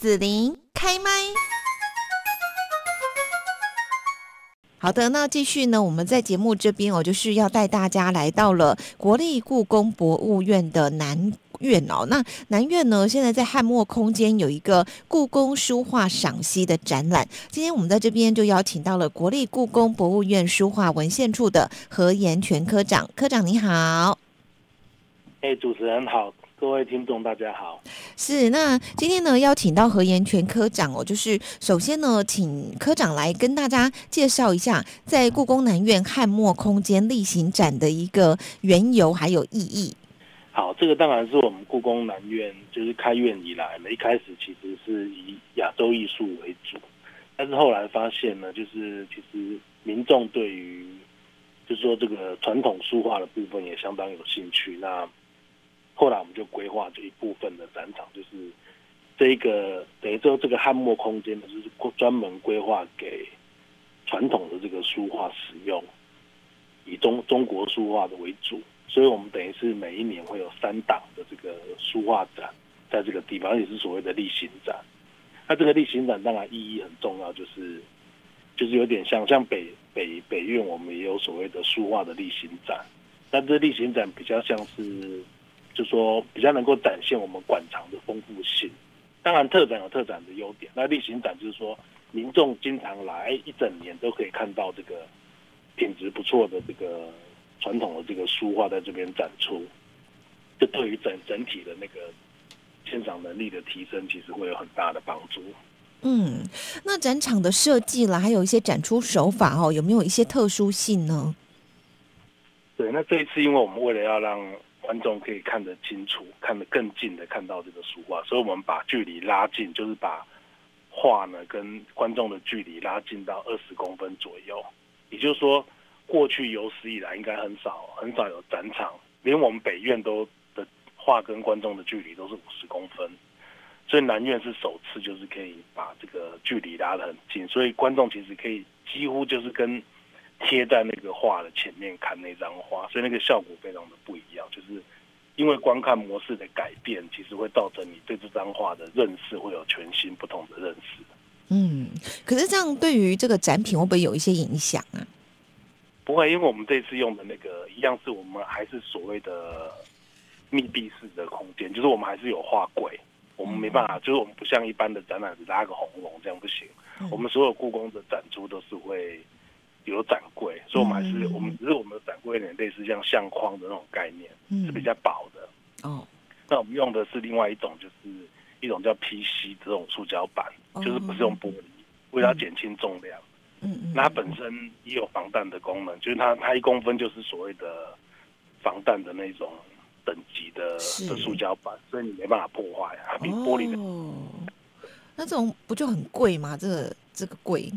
子琳开麦。好的，那继续呢？我们在节目这边哦，就是要带大家来到了国立故宫博物院的南院哦。那南院呢，现在在汉墨空间有一个故宫书画赏析的展览。今天我们在这边就邀请到了国立故宫博物院书画文献处的何延全科长。科长你好。哎，主持人好。各位听众，大家好。是那今天呢，邀请到何延全科长哦，就是首先呢，请科长来跟大家介绍一下，在故宫南院汉墨空间例行展的一个缘由还有意义。好，这个当然是我们故宫南院就是开院以来呢，一开始其实是以亚洲艺术为主，但是后来发现呢，就是其实民众对于就是说这个传统书画的部分也相当有兴趣，那。后来我们就规划这一部分的展场，就是这一个等于说这个汉墨空间呢，就是专门规划给传统的这个书画使用，以中中国书画的为主，所以我们等于是每一年会有三档的这个书画展，在这个地方也是所谓的例行展。那这个例行展当然意义很重要，就是就是有点像像北北北院，我们也有所谓的书画的例行展，但这例行展比较像是。就说比较能够展现我们馆藏的丰富性，当然特展有特展的优点。那例行展就是说，民众经常来一整年都可以看到这个品质不错的这个传统的这个书画在这边展出，这对于整整体的那个欣赏能力的提升，其实会有很大的帮助。嗯，那展场的设计啦，还有一些展出手法哦，有没有一些特殊性呢？对，那这一次因为我们为了要让观众可以看得清楚，看得更近的看到这个书画，所以我们把距离拉近，就是把画呢跟观众的距离拉近到二十公分左右。也就是说，过去有史以来应该很少很少有展场，连我们北院都的画跟观众的距离都是五十公分，所以南院是首次就是可以把这个距离拉得很近，所以观众其实可以几乎就是跟。贴在那个画的前面看那张画，所以那个效果非常的不一样。就是因为观看模式的改变，其实会造成你对这张画的认识会有全新不同的认识。嗯，可是这样对于这个展品会不会有一些影响啊？不会，因为我们这次用的那个一样是我们还是所谓的密闭式的空间，就是我们还是有画柜，我们没办法，就是我们不像一般的展览拉个红龙这样不行。我们所有故宫的展出都是会。有展柜，所以我们还是我们只是我们的展柜有点类似像相框的那种概念，是比较薄的。哦，那我们用的是另外一种，就是一种叫 PC 这种塑胶板，就是不是用玻璃，为了减轻重量。嗯嗯，那它本身也有防弹的功能，就是它它一公分就是所谓的防弹的那种等级的的塑胶板，所以你没办法破坏，它比玻璃的。哦，那这种不就很贵吗？这个这个贵。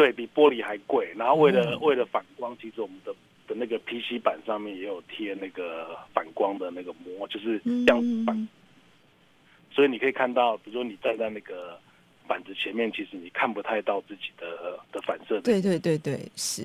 对比玻璃还贵，然后为了为了反光，其实我们的的那个 PC 板上面也有贴那个反光的那个膜，就是这样反，所以你可以看到，比如说你站在那个。板子前面其实你看不太到自己的的反射。对对对对，是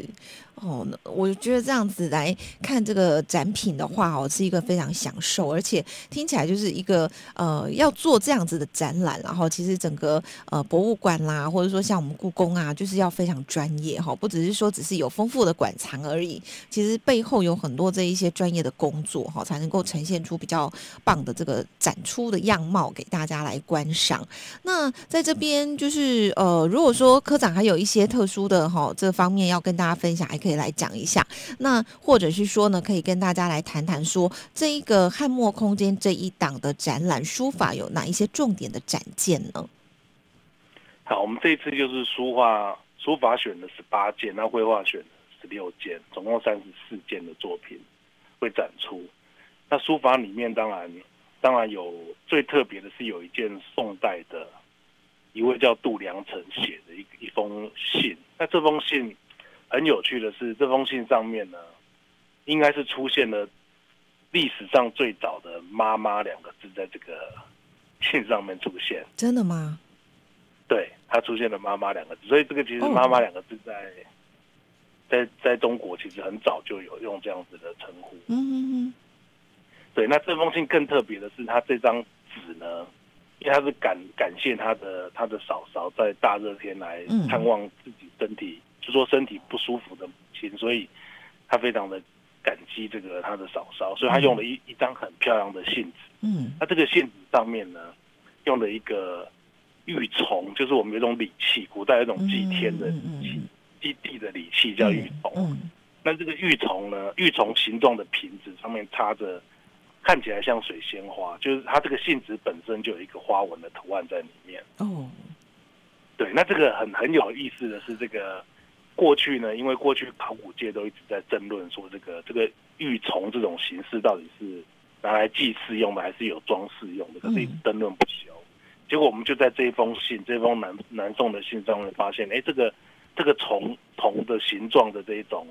哦。我觉得这样子来看这个展品的话哦，是一个非常享受，而且听起来就是一个呃要做这样子的展览，然后其实整个呃博物馆啦，或者说像我们故宫啊，就是要非常专业哈，不只是说只是有丰富的馆藏而已，其实背后有很多这一些专业的工作哈，才能够呈现出比较棒的这个展出的样貌给大家来观赏。那在这边。就是呃，如果说科长还有一些特殊的哈这方面要跟大家分享，还可以来讲一下。那或者是说呢，可以跟大家来谈谈说这一个汉墨空间这一档的展览书法有哪一些重点的展件呢？好，我们这一次就是书画书法选了十八件，那绘画选十六件，总共三十四件的作品会展出。那书法里面当然当然有最特别的是有一件宋代的。一位叫杜良辰写的一一封信，那这封信很有趣的是，这封信上面呢，应该是出现了历史上最早的“妈妈”两个字在这个信上面出现。真的吗？对，它出现了“妈妈”两个字，所以这个其实“妈妈”两个字在在在中国其实很早就有用这样子的称呼。嗯嗯嗯。对，那这封信更特别的是，他这张纸呢。因为他是感感谢他的他的嫂嫂在大热天来嗯探望自己身体，就说身体不舒服的母亲，所以他非常的感激这个他的嫂嫂，所以他用了一一张很漂亮的信纸。嗯那这个信纸上面呢，用了一个玉琮，就是我们有一种礼器，古代有一种祭天的礼器，祭地的礼器叫玉琮。嗯那这个玉琮呢，玉琮形状的瓶子上面插着，看起来像水仙花，就是它这个信纸本身就有一个花纹的图案在里面。哦对，那这个很很有意思的是，这个过去呢，因为过去考古界都一直在争论说，这个这个玉琮这种形式到底是拿来祭祀用的，还是有装饰用的，可是一直争论不休。结果我们就在这一封信，这封南南宋的信上面发现，哎，这个这个虫虫的形状的这一种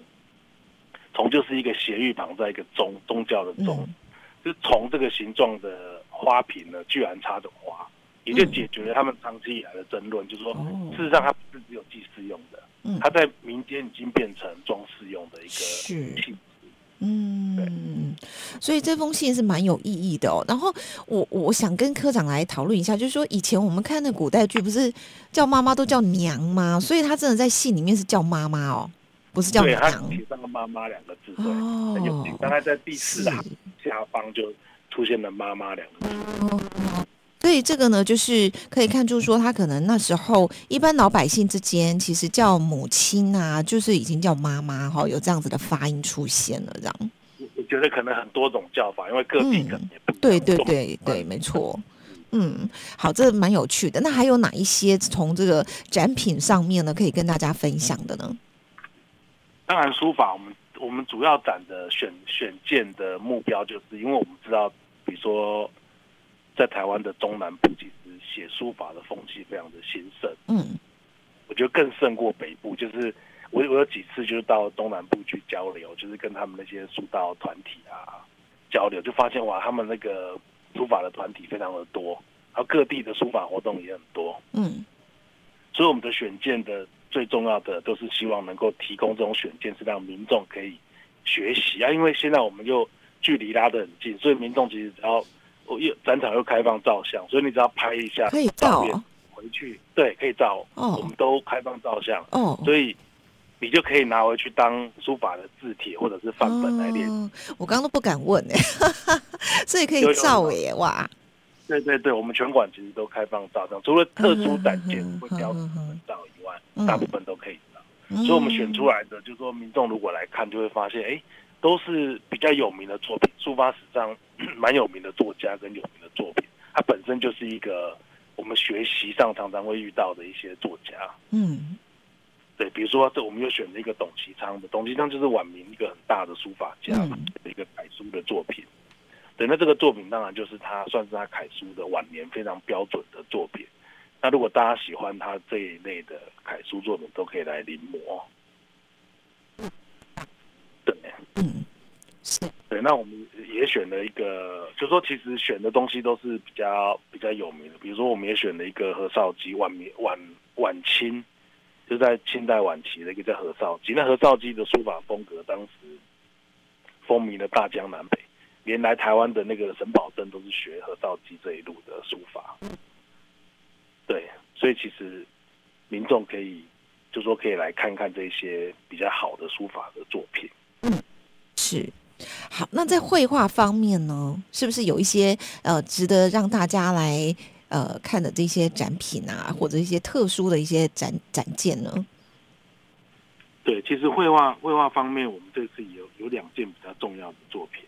虫，就是一个斜玉旁在一个宗宗教的宗，嗯就是虫这个形状的花瓶呢，居然插着花，也就解决了他们长期以来的争论，就是说，哦事实上它不是只有祭祀用的，嗯它在民间已经变成装饰用的一个是器。嗯，所以这封信是蛮有意义的哦。然后我我想跟科长来讨论一下，就是说以前我们看的古代剧，不是叫妈妈都叫娘吗？所以他真的在戏里面是叫妈妈哦，不是叫娘写上个“妈妈”两个字，对，很有趣哦。大概在第四行下方就出现了“妈妈”两个字。哦，所以这个呢，就是可以看出说，他可能那时候一般老百姓之间，其实叫母亲啊，就是已经叫妈妈哈、有这样子的发音出现了，这样。我我觉得可能很多种叫法，因为各地可能也不对对对对，没错。嗯，好，这蛮有趣的。那还有哪一些从这个展品上面呢，可以跟大家分享的呢？当然，书法我们我们主要展的选选件的目标，就是因为我们知道，比如说在台湾的中南部，其实写书法的风气非常的兴盛。嗯我觉得更胜过北部。就是我我有几次就是到东南部去交流，就是跟他们那些书道团体啊交流，就发现哇，他们那个书法的团体非常的多，然后各地的书法活动也很多。嗯所以我们的选件的最重要的都是希望能够提供这种选件，是让民众可以学习啊。因为现在我们又距离拉得很近，所以民众其实只要我又展场又开放照相，所以你只要拍一下可以照哦回去，对，可以照，哦我们都开放照相，哦。所以你就可以拿回去当书法的字帖或者是范本来练。哦我刚刚都不敢问哎，所以可以照有哎哇，对对对，我们全馆其实都开放照相，除了特殊展件嗯会挑嗯嗯本照大部分都可以的。所所以我们选出来的，就是说民众如果来看，就会发现，哎，都是比较有名的作品，书法史上 蛮有名的作家跟有名的作品，它本身就是一个我们学习上常常会遇到的一些作家。嗯对，比如说这我们又选了一个董其昌的，董其昌就是晚明一个很大的书法家一个楷书的作品。对，那这个作品当然就是他算是他楷书的晚年非常标准的作品。那如果大家喜欢他这一类的楷书作品，都可以来临摹。对，嗯是对，那我们也选了一个，就说其实选的东西都是比较比较有名的，比如说我们也选了一个何绍基，晚明晚晚清，就在清代晚期的一个叫何绍基。那何绍基的书法风格当时风靡了大江南北，连来台湾的那个沈葆桢都是学何绍基这一路的书法。对，所以其实民众可以就说可以来看看这些比较好的书法的作品。嗯是。好，那在绘画方面呢，是不是有一些呃值得让大家来呃看的这些展品啊，或者一些特殊的一些展展件呢？对，其实绘画绘画方面，我们这次有有两件比较重要的作品，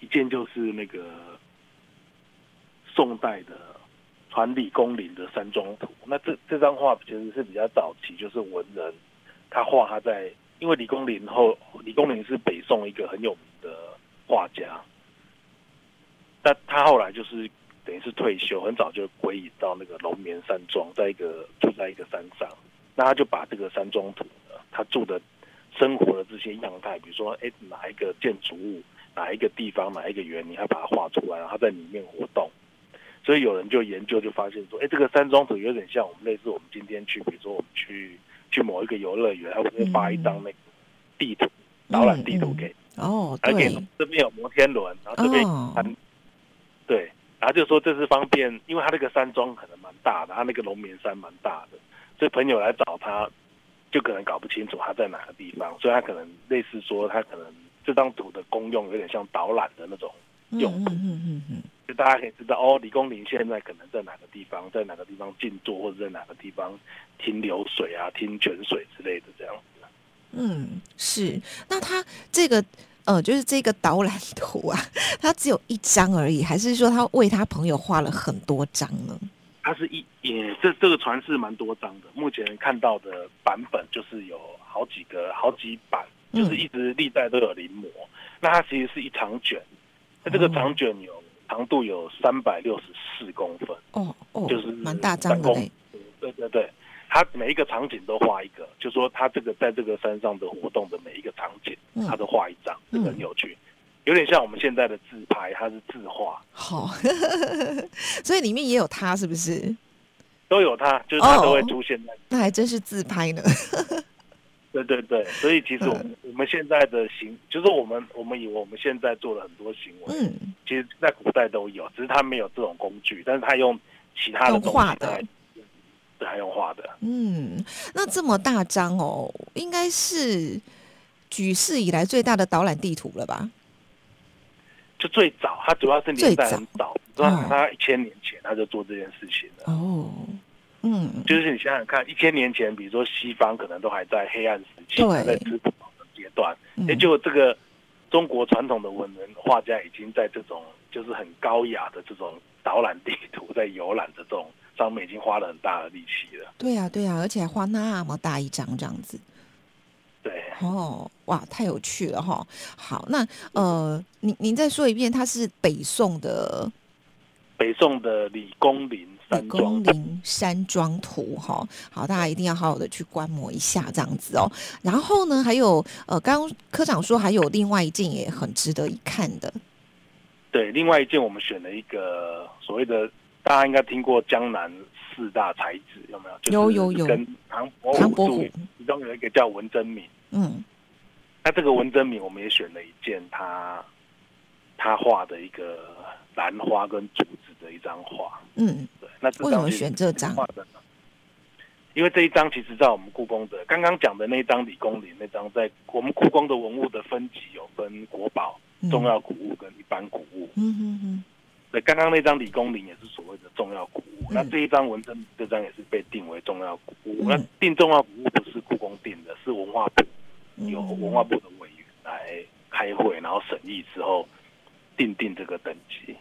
一件就是那个宋代的传李公麟的山庄图。那这这张画其实是比较早期，就是文人他画他在，因为李公麟后李公麟是北宋一个很有名的画家，那他后来就是等于是退休，很早就归隐到那个龙眠山庄，在一个住在一个山上。那他就把这个山庄图，他住的生活的这些样态，比如说，哎，哪一个建筑物，哪一个地方，哪一个园林，他把它画出来，然后他在里面活动。所以有人就研究，就发现说，哎，这个山庄图有点像我们类似我们今天去，比如说我们去去某一个游乐园，他会发一张那个地图，导览地图给，哦，而且对，这边有摩天轮，然后这边哦，对，然后就说这是方便，因为他那个山庄可能蛮大的，他那个龙眠山蛮大的，所以朋友来找他，就可能搞不清楚他在哪个地方，所以他可能类似说他可能这张图的功用有点像导览的那种用途，嗯嗯嗯就大家可以知道哦，李公林现在可能在哪个地方，在哪个地方静坐，或者在哪个地方听流水啊、听泉水之类的这样子。嗯，是。那他这个呃，就是这个导览图啊，他只有一张而已，还是说他为他朋友画了很多张呢？它是一也这这个船是蛮多张的，目前看到的版本就是有好几个好几版，就是一直历代都有临摹。那它其实是一长卷，那这个长卷有长度有三百六十四公分，哦哦，就是蛮大张的嘞。对对对，它每一个场景都画一个，就说它这个在这个山上的活动的每一个场景，它都画一张，这个很有趣。有点像我们现在的自拍，它是自画。好，所以里面也有他，是不是？都有他，就是他都会出现在。那还真是自拍呢。对对对，所以其实我们我们现在的行，就是我们我们以为我们现在做了很多行为，嗯，其实在古代都有，只是他没有这种工具，但是他用其他的东西的，对，还用画的。嗯，那这么大张哦，应该是举世以来最大的导览地图了吧？就最早，他主要是年代很早，知道他一千年前他就做这件事情了。哦，嗯，就是你想想看，一千年前，比如说西方可能都还在黑暗时期，还在吃不饱的阶段，也就这个中国传统的文人画家已经在这种就是很高雅的这种导览地图，在游览的这种上面已经花了很大的力气了。对呀，对呀，而且还画那么大一张这样子。对哦，哇，太有趣了哈！好，那呃，您您再说一遍，他是北宋的北宋的李公林山庄林山庄图哈。好，大家一定要好好的去观摩一下这样子哦。然后呢，还有呃，刚刚科长说还有另外一件也很值得一看的。对，另外一件我们选了一个所谓的，大家应该听过江南。四大才子有没有？有有有。跟唐伯虎，其中有一个叫文征明。嗯。那这个文征明，我们也选了一件他他画的一个兰花跟竹子的一张画。嗯。为什么选这张？因为这一张其实，在我们故宫的刚刚讲的那一张李公麟那张，在我们故宫的文物的分级有分国宝、重要古物跟一般古物。嗯嗯嗯。对，刚刚那张李公麟也是所谓的重要古物，那这一张文征这张也是被定为重要古物。那定重要古物不是故宫定的，是文化部有文化部的委员来开会，然后审议之后定定这个等级。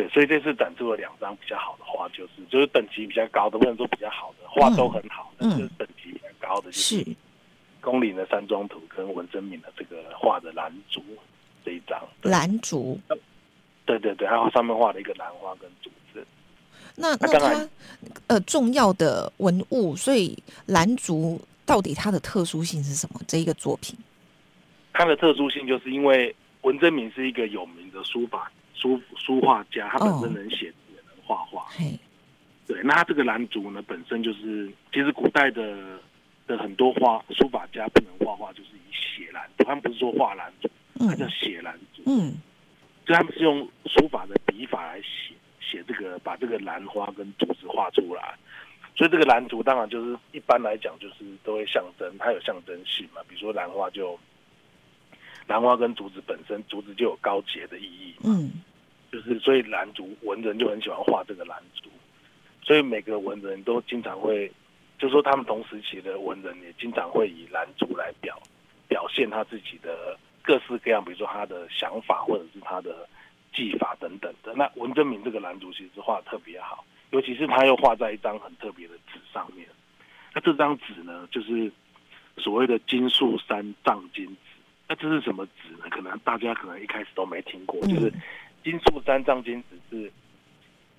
对，所以这次展出了两张比较好的画，就是就是等级比较高的，不能说比较好的画都很好，但是等级比较高的就是宫岭的山庄图跟文征明的这个画的兰竹这一张兰竹。对对对，然后上面画了一个兰花跟竹子。那那它呃重要的文物，所以兰竹到底它的特殊性是什么？这一个作品，它的特殊性就是因为文征明是一个有名的书法书书画家，他本身能写字也能画画。对，那他这个兰竹呢，本身就是其实古代的的很多画书法家不能画画，就是以写兰，他们不是说画兰竹，他叫写兰竹。嗯。所以他们是用书法的笔法来写写这个，把这个兰花跟竹子画出来。所以这个兰竹当然就是一般来讲就是都会象征，它有象征性嘛。比如说兰花就兰花跟竹子本身，竹子就有高洁的意义。嗯，就是所以兰竹文人就很喜欢画这个兰竹，所以每个文人都经常会，就说他们同时期的文人也经常会以兰竹来表表现他自己的。各式各样，比如说他的想法，或者是他的技法等等的。那文征明这个兰竹其实画的特别好，尤其是他又画在一张很特别的纸上面。那这张纸呢，就是所谓的金树山藏金纸。那这是什么纸呢？可能大家可能一开始都没听过，就是金树山藏金纸是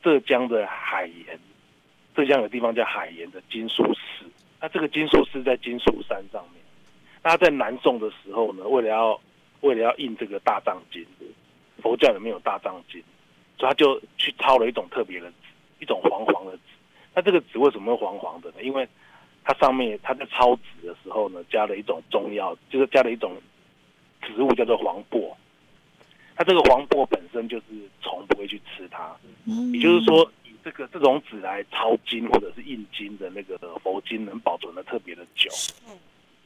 浙江的海盐，浙江有地方叫海盐的金树寺。那这个金树寺在金树山上面。那在南宋的时候呢，为了要为了要印这个大藏经，佛教里面有大藏经，所以他就去抄了一种特别的纸，一种黄黄的纸。那这个纸为什么会黄黄的呢？因为它上面他在抄纸的时候呢，加了一种中药，就是加了一种植物叫做黄柏。它这个黄柏本身就是虫不会去吃它，嗯，也就是说，以这个这种纸来抄金或者是印金的那个佛经，能保存的特别的久。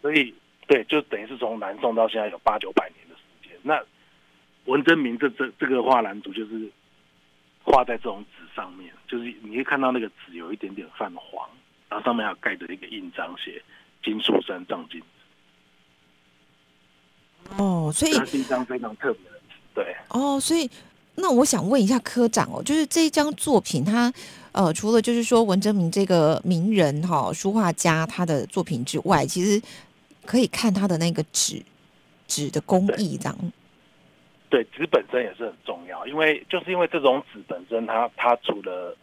所以，对，就等于是从南宋到现在有八九百年的时间。那文征明这这这个画蓝图就是画在这种纸上面，就是你会看到那个纸有一点点泛黄，然后上面还有盖着一个印章，写“金树山藏经”。哦，所以它是一张非常特别的纸，对。哦，所以那我想问一下科长哦，就是这一张作品，它呃，除了就是说文征明这个名人哈、书画家他的作品之外，其实可以看他的那个纸纸的工艺这样。对，纸本身也是很重要，因为就是因为这种纸本身它，它除了，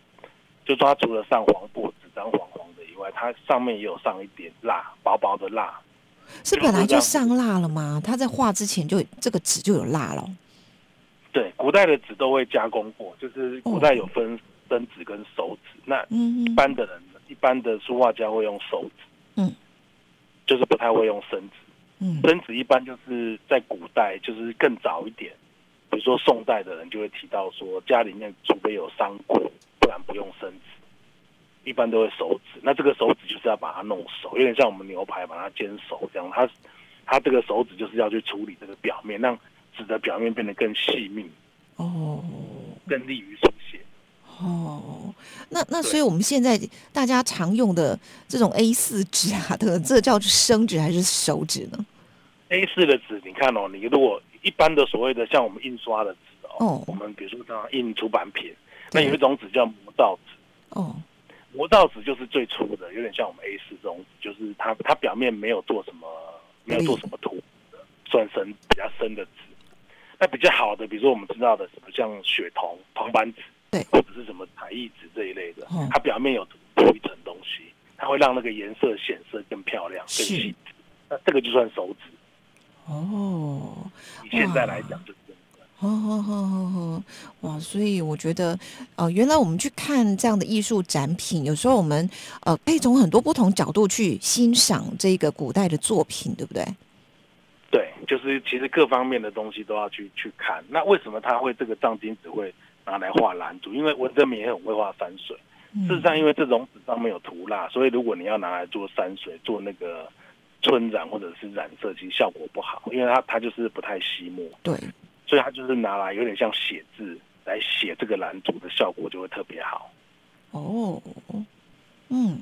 就说它除了上黄布纸张黄黄的以外，它上面也有上一点蜡，薄薄的蜡。是本来就上蜡了吗？他在画之前就这个纸就有蜡了。对，古代的纸都会加工过，就是古代有分生纸跟熟纸。那嗯一般的人，一般的书画家会用熟纸，嗯，就是不太会用生纸。嗯生纸一般就是在古代，就是更早一点，比如说宋代的人就会提到说，家里面除非有伤过，不然不用生纸，一般都会熟纸。那这个熟纸就是要把它弄熟，有点像我们牛排把它煎熟这样。它它这个熟纸就是要去处理这个表面，让纸的表面变得更细密，哦更利于书写。哦，那那所以我们现在大家常用的这种 A 四纸啊，这个这叫生纸还是熟纸呢？A 四的纸，你看哦，你如果一般的所谓的像我们印刷的纸哦，哦我们比如说像印出版品，那有一种纸叫磨道纸。哦磨道纸就是最粗的，有点像我们 A 四这种纸，就是它它表面没有做什么没有做什么涂的，算深比较深的纸。那比较好的，比如说我们知道的什么像血铜铜板纸，对或者是什么彩艺纸这一类的哦，它表面有涂一层东西，它会让那个颜色显色更漂亮、更是细致。那这个就算手指，哦。以现在来讲就是这样。好好好好好，哇！所以我觉得，呃，原来我们去看这样的艺术展品，有时候我们呃可以从很多不同角度去欣赏这个古代的作品，对不对？对，就是其实各方面的东西都要去去看。那为什么他会这个藏经纸会拿来画蓝竹？因为文征明也很会画山水。嗯事实上，因为这种纸上面有涂蜡，所以如果你要拿来做山水、做那个春染或者是染色，其实效果不好，因为它它就是不太吸墨，对，所以它就是拿来有点像写字来写这个蓝竹的效果就会特别好。哦，嗯。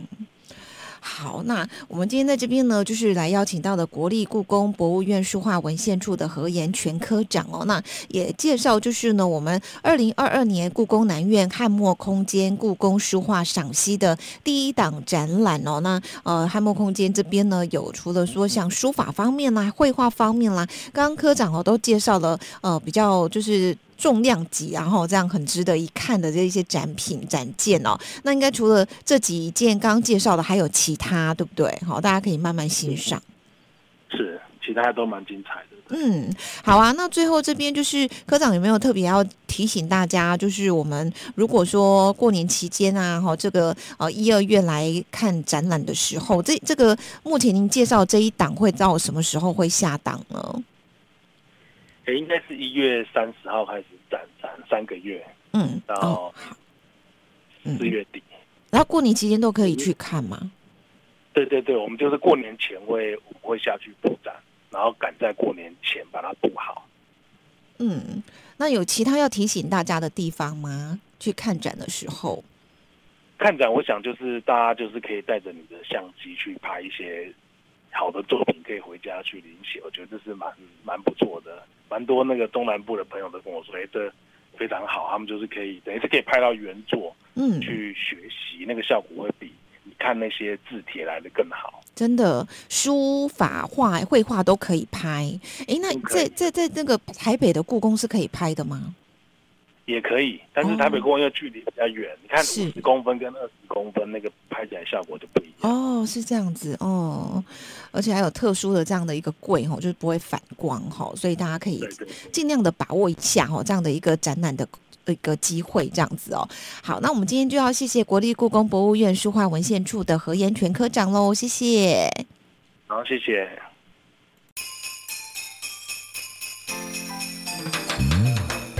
好，那我们今天在这边呢，就是来邀请到的国立故宫博物院书画文献处的何延全科长哦。那也介绍就是呢，我们二零二二年故宫南院汉墨空间故宫书画赏析的第一档展览哦。那呃，汉墨空间这边呢，有除了说像书法方面啦、绘画方面啦，刚刚科长哦都介绍了呃比较就是。重量级，然后这样很值得一看的这一些展品展件哦，那应该除了这几件刚刚介绍的，还有其他，对不对？好，大家可以慢慢欣赏。是，其他都蛮精彩的。嗯，好啊。那最后这边就是科长有没有特别要提醒大家？就是我们如果说过年期间啊，哈，这个呃一二月来看展览的时候，这这个目前您介绍这一档会到什么时候会下档呢？诶，应该是一月三十号开始展，展三个月，嗯，到四月底。然后过年期间都可以去看吗？对对对，我们就是过年前会会下去布展，然后赶在过年前把它布好。嗯，那有其他要提醒大家的地方吗？去看展的时候，看展，我想就是大家就是可以带着你的相机去拍一些好的作品，可以回家去临写。我觉得这是蛮蛮不错的，蛮多那个东南部的朋友都跟我说，哎，这非常好，他们就是可以等于是可以拍到原作嗯，去学习，那个效果会比你看那些字帖来的更好。真的书法、画、绘画都可以拍。诶，那在在在那个台北的故宫是可以拍的吗？也可以，但是台北公园因为距离比较远，你看是五十公分跟二十公分那个拍起来效果就不一样。哦，是这样子哦，而且还有特殊的这样的一个柜吼，就是不会反光吼，所以大家可以。尽量的把握一下哦，这样的一个展览的一个机会，这样子哦。好，那我们今天就要谢谢国立故宫博物院书画文献处的何延全科长喽，谢谢。好，谢谢。